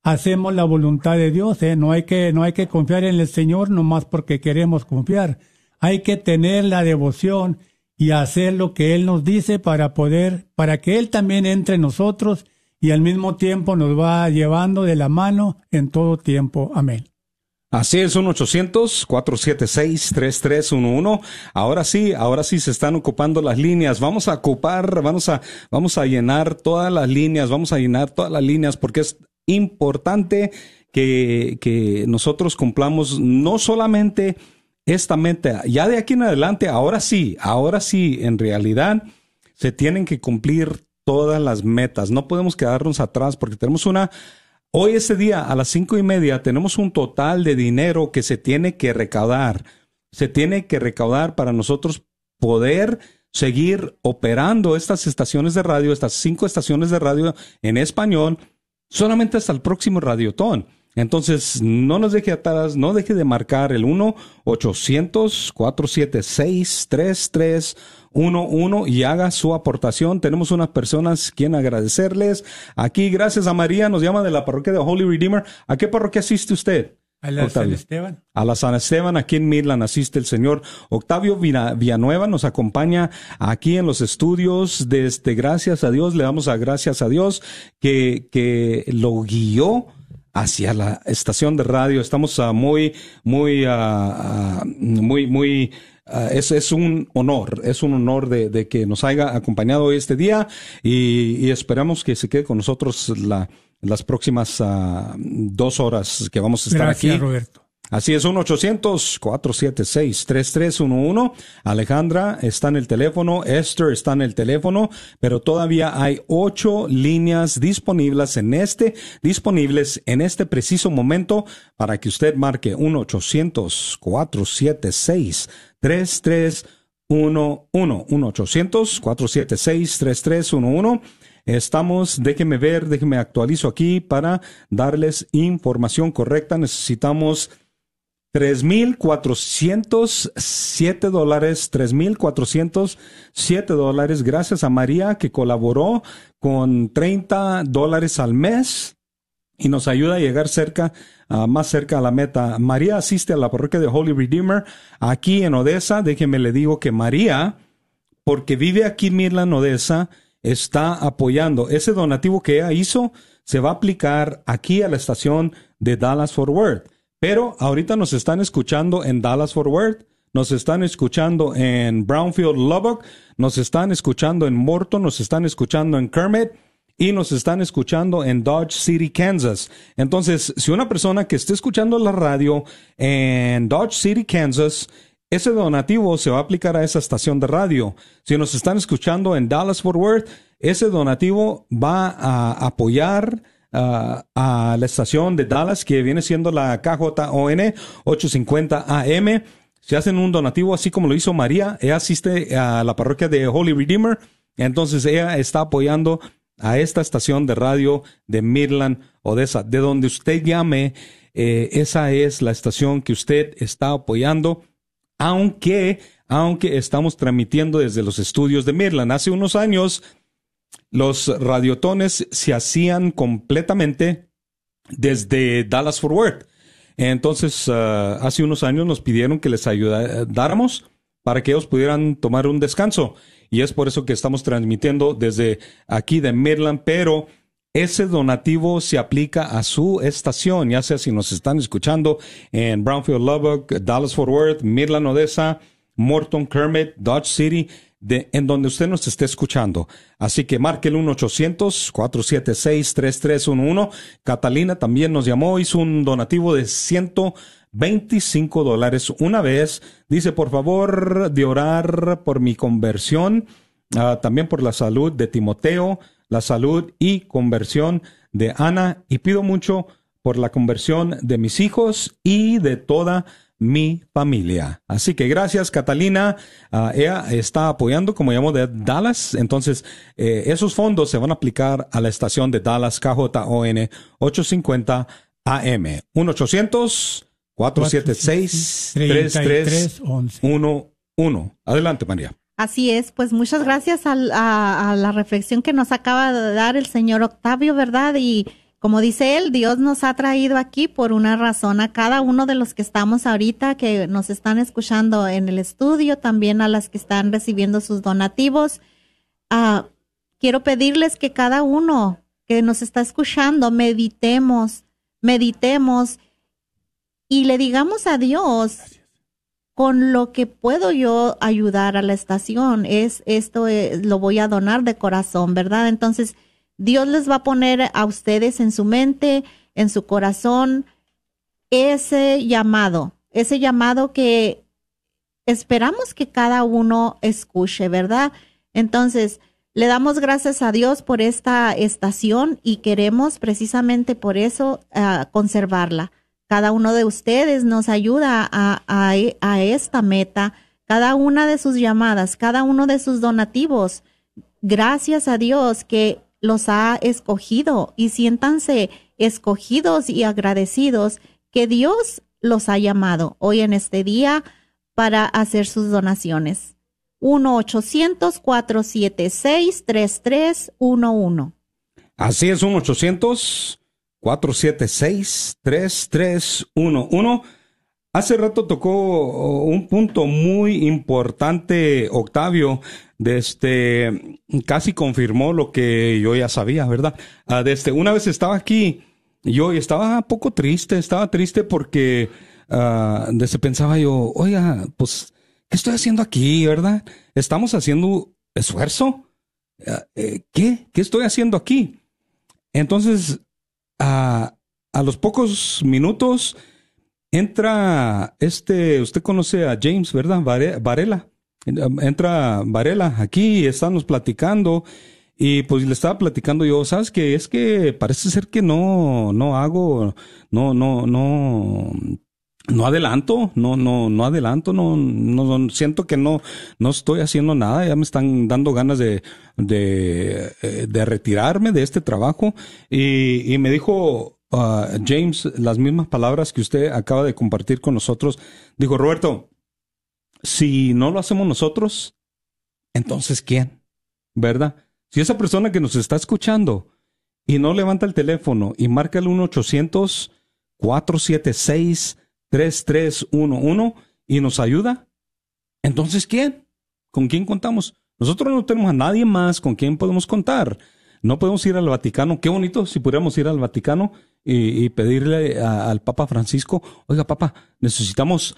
hacemos la voluntad de Dios, ¿eh? no, hay que, no hay que confiar en el Señor nomás porque queremos confiar. Hay que tener la devoción y hacer lo que Él nos dice para poder, para que Él también entre en nosotros y al mismo tiempo nos va llevando de la mano en todo tiempo. Amén. Así es, 1-800-476-3311. Ahora sí, ahora sí se están ocupando las líneas. Vamos a ocupar, vamos a, vamos a llenar todas las líneas, vamos a llenar todas las líneas porque es importante que, que nosotros cumplamos no solamente esta meta, ya de aquí en adelante, ahora sí, ahora sí, en realidad se tienen que cumplir todas las metas. No podemos quedarnos atrás porque tenemos una... Hoy ese día a las cinco y media tenemos un total de dinero que se tiene que recaudar. Se tiene que recaudar para nosotros poder seguir operando estas estaciones de radio, estas cinco estaciones de radio en español, solamente hasta el próximo radiotón. Entonces, no nos deje atrás, no deje de marcar el 1-800-476-3311 y haga su aportación. Tenemos unas personas quien agradecerles. Aquí, gracias a María, nos llama de la parroquia de Holy Redeemer. ¿A qué parroquia asiste usted? A la Octavio. San Esteban. A la San Esteban, aquí en Midland asiste el señor Octavio Villanueva, nos acompaña aquí en los estudios. Desde gracias a Dios, le damos a gracias a Dios que, que lo guió hacia la estación de radio. Estamos uh, muy, muy, uh, uh, muy, muy, es, es, un honor, es un honor de, de, que nos haya acompañado este día y, y esperamos que se quede con nosotros la, las próximas dos horas que vamos a estar Gracias, aquí. Roberto. Así es, 1-800-476-3311. Alejandra está en el teléfono, Esther está en el teléfono, pero todavía hay ocho líneas disponibles en este, disponibles en este preciso momento para que usted marque 1-800-476-3311. 1-800-476-3311. Estamos, déjeme ver, déjeme actualizo aquí para darles información correcta. Necesitamos 3.407 dólares, 3.407 dólares, gracias a María que colaboró con 30 dólares al mes y nos ayuda a llegar cerca, uh, más cerca a la meta. María asiste a la parroquia de Holy Redeemer aquí en Odessa. Déjeme le digo que María, porque vive aquí en Midland, Odessa, está apoyando. Ese donativo que ella hizo se va a aplicar aquí a la estación de Dallas Fort Worth. Pero ahorita nos están escuchando en Dallas Fort Worth, nos están escuchando en Brownfield Lubbock, nos están escuchando en Morton, nos están escuchando en Kermit y nos están escuchando en Dodge City, Kansas. Entonces, si una persona que esté escuchando la radio en Dodge City, Kansas, ese donativo se va a aplicar a esa estación de radio. Si nos están escuchando en Dallas Fort Worth, ese donativo va a apoyar uh, a la estación de Dallas que viene siendo la KJON 850 AM. Se hacen un donativo así como lo hizo María. Ella asiste a la parroquia de Holy Redeemer. Entonces ella está apoyando a esta estación de radio de Midland, Odessa. De donde usted llame, eh, esa es la estación que usted está apoyando aunque, aunque estamos transmitiendo desde los estudios de Midland. Hace unos años, los radiotones se hacían completamente desde Dallas Fort. Entonces, uh, hace unos años nos pidieron que les ayudáramos para que ellos pudieran tomar un descanso. Y es por eso que estamos transmitiendo desde aquí de Midland, pero ese donativo se aplica a su estación, ya sea si nos están escuchando en Brownfield, Lubbock, Dallas Fort Worth, Midland, Odessa, Morton, Kermit, Dodge City, de, en donde usted nos esté escuchando. Así que marque el 1-800-476-3311. Catalina también nos llamó, hizo un donativo de 125 dólares una vez. Dice, por favor, de orar por mi conversión, uh, también por la salud de Timoteo, la salud y conversión de Ana y pido mucho por la conversión de mis hijos y de toda mi familia. Así que gracias, Catalina. Uh, ella está apoyando, como llamo, de Dallas. Entonces, eh, esos fondos se van a aplicar a la estación de Dallas KJON 850 AM. 1-800-476-3311. Adelante, María. Así es, pues muchas gracias a, a, la reflexión que nos acaba de dar el señor Octavio, ¿verdad? Y como dice él, Dios nos ha traído aquí por una razón a cada uno de los que estamos ahorita, que nos están escuchando en el estudio, también a las que están recibiendo sus donativos. Uh, quiero pedirles que cada uno que nos está escuchando meditemos, meditemos y le digamos a Dios con lo que puedo yo ayudar a la estación es esto eh, lo voy a donar de corazón, ¿verdad? Entonces, Dios les va a poner a ustedes en su mente, en su corazón ese llamado, ese llamado que esperamos que cada uno escuche, ¿verdad? Entonces, le damos gracias a Dios por esta estación y queremos precisamente por eso uh, conservarla. Cada uno de ustedes nos ayuda a, a, esta meta, cada una de sus llamadas, cada uno de sus donativos. Gracias a Dios que los ha escogido y siéntanse escogidos y agradecidos que Dios los ha llamado hoy en este día para hacer sus donaciones. 1-800-476-3311. Así es, 1-800. 476-3311. Hace rato tocó un punto muy importante, Octavio. Desde, este, casi confirmó lo que yo ya sabía, ¿verdad? Desde, este, una vez estaba aquí, yo estaba un poco triste, estaba triste porque uh, desde pensaba yo, oiga, pues, ¿qué estoy haciendo aquí, verdad? Estamos haciendo esfuerzo. Ah, eh, ¿Qué? ¿Qué estoy haciendo aquí? Entonces a, a los pocos minutos entra este, usted conoce a James, ¿verdad? Varela. Entra Varela aquí, estamos platicando y pues le estaba platicando yo, ¿sabes qué? Es que parece ser que no, no hago, no, no, no, no adelanto, no, no, no adelanto, no, no, siento que no, no estoy haciendo nada, ya me están dando ganas de, de, eh, de retirarme de este trabajo. Y, y me dijo uh, James las mismas palabras que usted acaba de compartir con nosotros. Dijo, Roberto, si no lo hacemos nosotros, entonces ¿quién? ¿Verdad? Si esa persona que nos está escuchando y no levanta el teléfono y marca el 1 800 476 3311 y nos ayuda, entonces ¿quién? ¿Con quién contamos? Nosotros no tenemos a nadie más con quien podemos contar. No podemos ir al Vaticano. Qué bonito si pudiéramos ir al Vaticano y, pedirle al Papa Francisco, oiga, Papa, necesitamos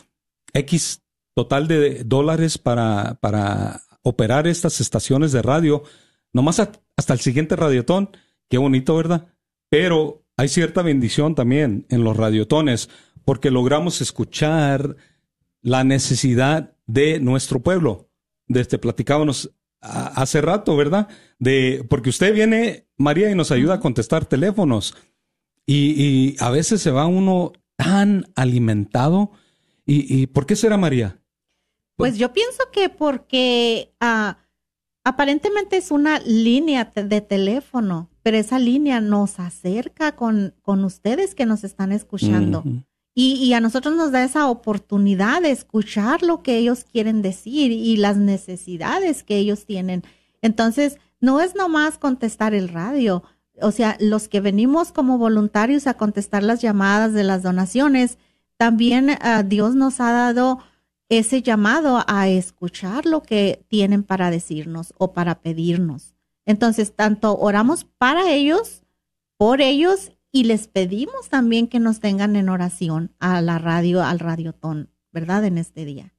X total de dólares para, para operar estas estaciones de radio, nomás hasta el siguiente radiotón. Qué bonito, ¿verdad? Pero hay cierta bendición también en los radiotones, porque logramos escuchar la necesidad de nuestro pueblo. Desde este, platicábamos hace rato, ¿verdad? De, porque usted viene, María, y nos ayuda a contestar teléfonos. Y, y a veces se va uno tan alimentado. ¿Y, y por qué será María? Pues yo pienso que porque ah, aparentemente es una línea de teléfono, pero esa línea nos acerca con, con ustedes que nos están escuchando. Y, y, a nosotros nos da esa oportunidad de escuchar lo que ellos quieren decir y las necesidades que ellos tienen. Entonces, no es nomás contestar el radio. O sea, los que venimos como voluntarios a contestar las llamadas de las donaciones, también uh, Dios nos ha dado ese llamado a escuchar lo que tienen para decirnos o para pedirnos. Entonces, tanto oramos para ellos, por ellos, y les pedimos también que nos tengan en oración a la radio, al radiotón, ¿verdad? En este día.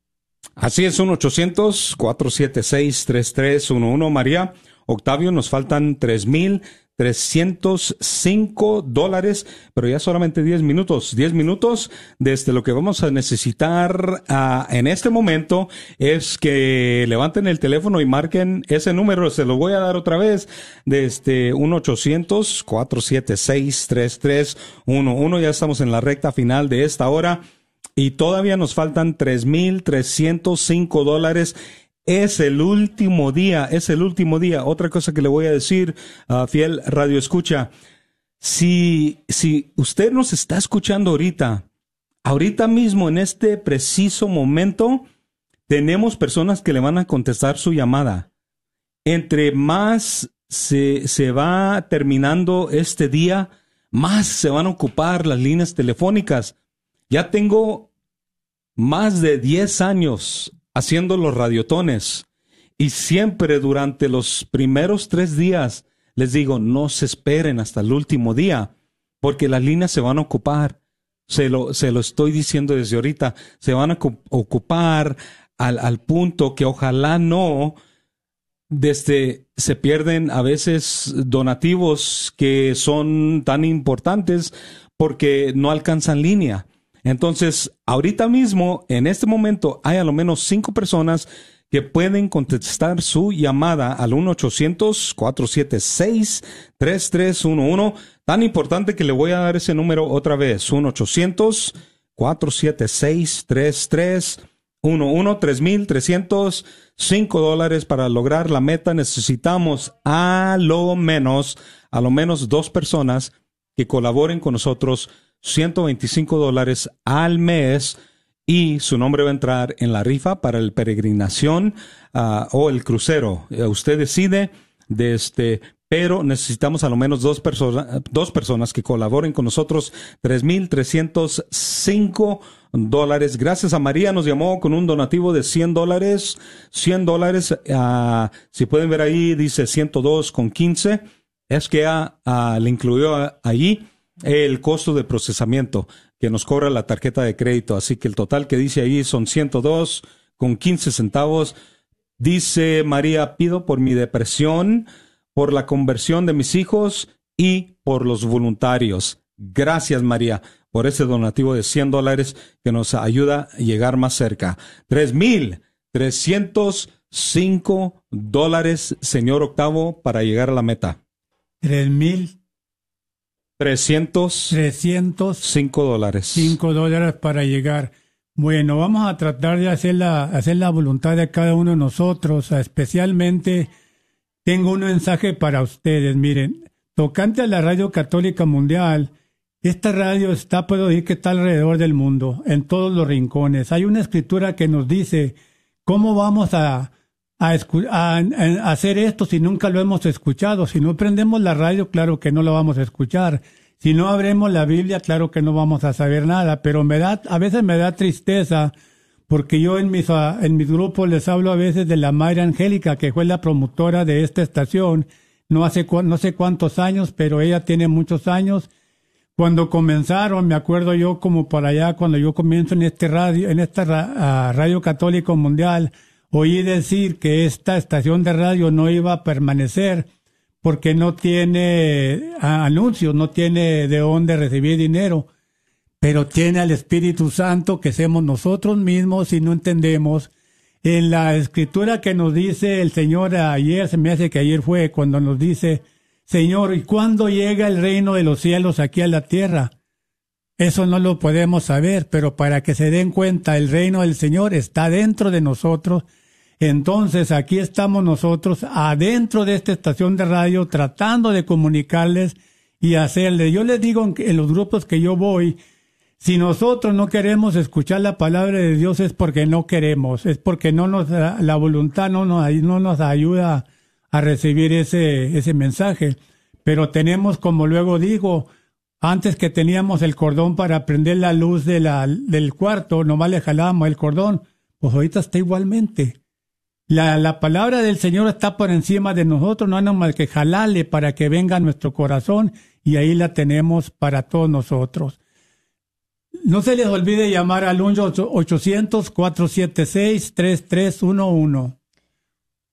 Así es, 1-800-476-3311. María, Octavio, nos faltan tres mil 305 dólares, pero ya solamente 10 minutos. 10 minutos desde lo que vamos a necesitar uh, en este momento es que levanten el teléfono y marquen ese número. Se lo voy a dar otra vez desde 1-800-476-3311. Ya estamos en la recta final de esta hora y todavía nos faltan 3.305 dólares es el último día, es el último día. Otra cosa que le voy a decir, uh, fiel radio escucha, si, si usted nos está escuchando ahorita, ahorita mismo, en este preciso momento, tenemos personas que le van a contestar su llamada. Entre más se, se va terminando este día, más se van a ocupar las líneas telefónicas. Ya tengo más de 10 años haciendo los radiotones. Y siempre durante los primeros tres días les digo, no se esperen hasta el último día, porque las líneas se van a ocupar. Se lo, se lo estoy diciendo desde ahorita. Se van a ocupar al, al punto que ojalá no desde se pierden a veces donativos que son tan importantes porque no alcanzan línea. Entonces, ahorita mismo, en este momento, hay a lo menos cinco personas que pueden contestar su llamada al 1-800-476-3311. Tan importante que le voy a dar ese número otra vez. 1-800-476-3311. 3.305 dólares para lograr la meta. Necesitamos a lo menos, a lo menos dos personas que colaboren con nosotros 125 dólares al mes y su nombre va a entrar en la rifa para el peregrinación uh, o el crucero. Uh, usted decide de este, pero necesitamos a lo menos dos, personas dos personas que colaboren con nosotros. 3.305 dólares. Gracias a María nos llamó con un donativo de 100 dólares. 100 dólares, uh, si pueden ver ahí, dice 102 con 15. Es que le incluyó allí el costo de procesamiento que nos cobra la tarjeta de crédito. Así que el total que dice ahí son 102 con 15 centavos. Dice María, pido por mi depresión, por la conversión de mis hijos y por los voluntarios. Gracias María por ese donativo de 100 dólares que nos ayuda a llegar más cerca. Tres mil trescientos cinco dólares, señor Octavo, para llegar a la meta. 300. 305 dólares. 5 dólares para llegar. Bueno, vamos a tratar de hacer la, hacer la voluntad de cada uno de nosotros. Especialmente, tengo un mensaje para ustedes. Miren, tocante a la Radio Católica Mundial, esta radio está, puedo decir que está alrededor del mundo, en todos los rincones. Hay una escritura que nos dice cómo vamos a, a, hacer esto si nunca lo hemos escuchado. Si no prendemos la radio, claro que no lo vamos a escuchar. Si no abremos la Biblia, claro que no vamos a saber nada. Pero me da, a veces me da tristeza porque yo en mis, en mis grupos les hablo a veces de la Madre Angélica, que fue la promotora de esta estación, no hace no sé cuántos años, pero ella tiene muchos años. Cuando comenzaron, me acuerdo yo como por allá, cuando yo comienzo en este radio, en esta radio católico mundial, oí decir que esta estación de radio no iba a permanecer porque no tiene anuncios, no tiene de dónde recibir dinero, pero tiene al Espíritu Santo que somos nosotros mismos y no entendemos. En la escritura que nos dice el Señor ayer, se me hace que ayer fue cuando nos dice, Señor, ¿y cuándo llega el reino de los cielos aquí a la tierra? Eso no lo podemos saber, pero para que se den cuenta, el reino del Señor está dentro de nosotros. Entonces aquí estamos nosotros adentro de esta estación de radio tratando de comunicarles y hacerle. Yo les digo en los grupos que yo voy, si nosotros no queremos escuchar la palabra de Dios es porque no queremos, es porque no nos la voluntad no nos, no nos ayuda a recibir ese, ese mensaje. Pero tenemos, como luego digo, antes que teníamos el cordón para prender la luz de la, del cuarto, nomás le jalábamos el cordón. Pues ahorita está igualmente. La, la palabra del Señor está por encima de nosotros, no hay más que jalarle para que venga a nuestro corazón y ahí la tenemos para todos nosotros. No se les olvide llamar al 1-800-476-3311.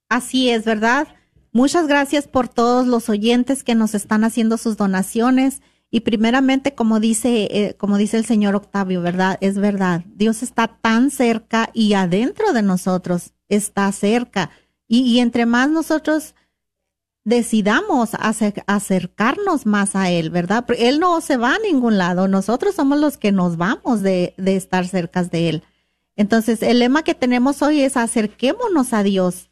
Así es, ¿verdad? Muchas gracias por todos los oyentes que nos están haciendo sus donaciones. Y primeramente, como dice, eh, como dice el señor Octavio, ¿verdad? Es verdad. Dios está tan cerca y adentro de nosotros está cerca. Y, entre más nosotros decidamos acercarnos más a Él, ¿verdad? Él no se va a ningún lado. Nosotros somos los que nos vamos de, de estar cerca de Él. Entonces, el lema que tenemos hoy es acerquémonos a Dios,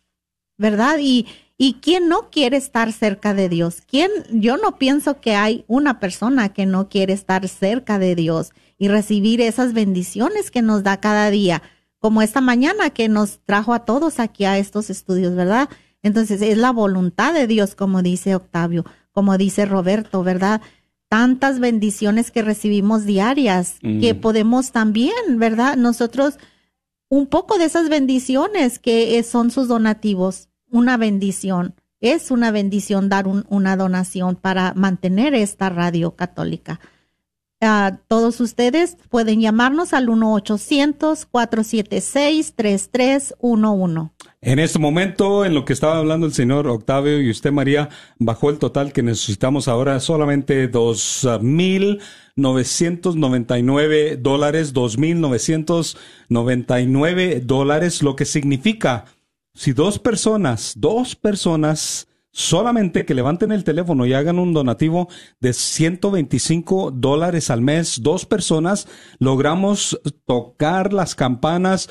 ¿verdad? Y, ¿Y quién no quiere estar cerca de Dios? ¿Quién? Yo no pienso que hay una persona que no quiere estar cerca de Dios y recibir esas bendiciones que nos da cada día, como esta mañana que nos trajo a todos aquí a estos estudios, ¿verdad? Entonces es la voluntad de Dios, como dice Octavio, como dice Roberto, ¿verdad? Tantas bendiciones que recibimos diarias, que mm. podemos también, ¿verdad? Nosotros, un poco de esas bendiciones que son sus donativos, una bendición. Es una bendición dar una donación para mantener esta radio católica. Ah, todos ustedes pueden llamarnos al 1-800-476-3311. En este momento, en lo que estaba hablando el señor Octavio y usted, María, bajó el total que necesitamos ahora solamente dos mil novecientos noventa y nueve dólares, dos mil novecientos noventa y nueve dólares, lo que significa si dos personas, dos personas solamente que levanten el teléfono y hagan un donativo de 125 dólares al mes, dos personas, logramos tocar las campanas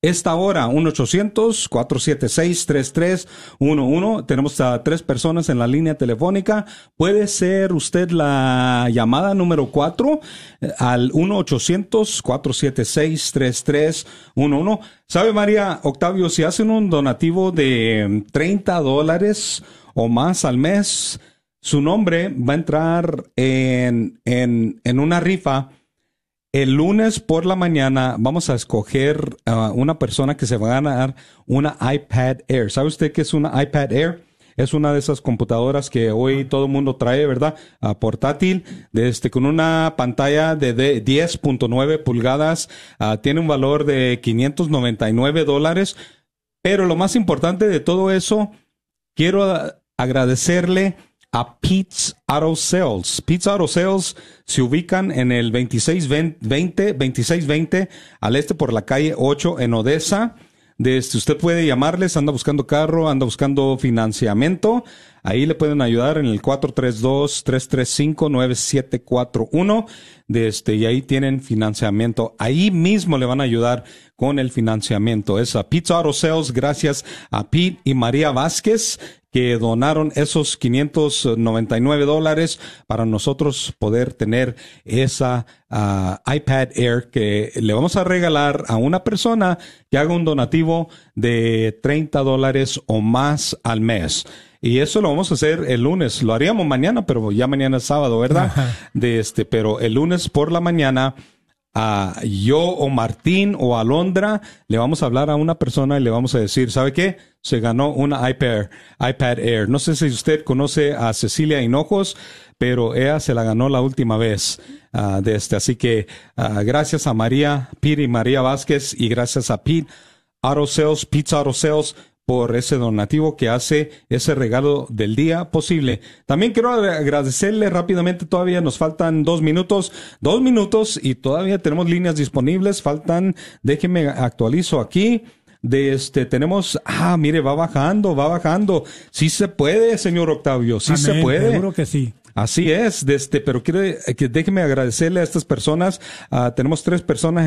esta hora, 1-800-476-3311. Tenemos a tres personas en la línea telefónica. Puede ser usted la llamada número cuatro eh, al 1-800-476-3311. ¿Sabe, María Octavio, si hacen un donativo de 30 dólares o más al mes, su nombre va a entrar en, en, en una rifa el lunes por la mañana vamos a escoger a una persona que se va a ganar una iPad Air. ¿Sabe usted qué es una iPad Air? Es una de esas computadoras que hoy todo el mundo trae, ¿verdad? A portátil, este, con una pantalla de 10.9 pulgadas. Ah, tiene un valor de 599 dólares. Pero lo más importante de todo eso, quiero agradecerle a Pete's Auto Sales. Pete's Auto Sales se ubican en el 2620, 2620 al este por la calle 8 en Odessa. Desde usted puede llamarles, anda buscando carro, anda buscando financiamiento. Ahí le pueden ayudar en el 432-335-9741. Desde, y ahí tienen financiamiento. Ahí mismo le van a ayudar con el financiamiento. Es a Pizza Auto Sales, gracias a Pete y María Vázquez que donaron esos 599 dólares para nosotros poder tener esa ah, iPad Air que le vamos a regalar a una persona que haga un donativo de 30 dólares o más al mes. Y eso lo vamos a hacer el lunes. Lo haríamos mañana, pero ya mañana es sábado, ¿verdad? De este, pero el lunes por la mañana a yo o Martín o Alondra, le vamos a hablar a una persona y le vamos a decir, ¿sabe qué? Se ganó una iPad, iPad Air. No sé si usted conoce a Cecilia Hinojos, pero ella se la ganó la última vez uh. Así que uh, gracias a María, y María Vázquez y gracias a Pete Auto Sales, Pizza Auto Sales por ese donativo que hace ese regalo del día posible. También quiero agradecerle rápidamente, todavía nos faltan dos minutos, dos minutos y todavía tenemos líneas disponibles, faltan, déjenme actualizo aquí. De este, tenemos, ah, mire, va bajando, va bajando. Sí se puede, señor Octavio, sí se puede. Seguro que sí. Así es, de este, pero quiero que déjeme agradecerle a estas personas. Ah, tenemos tres personas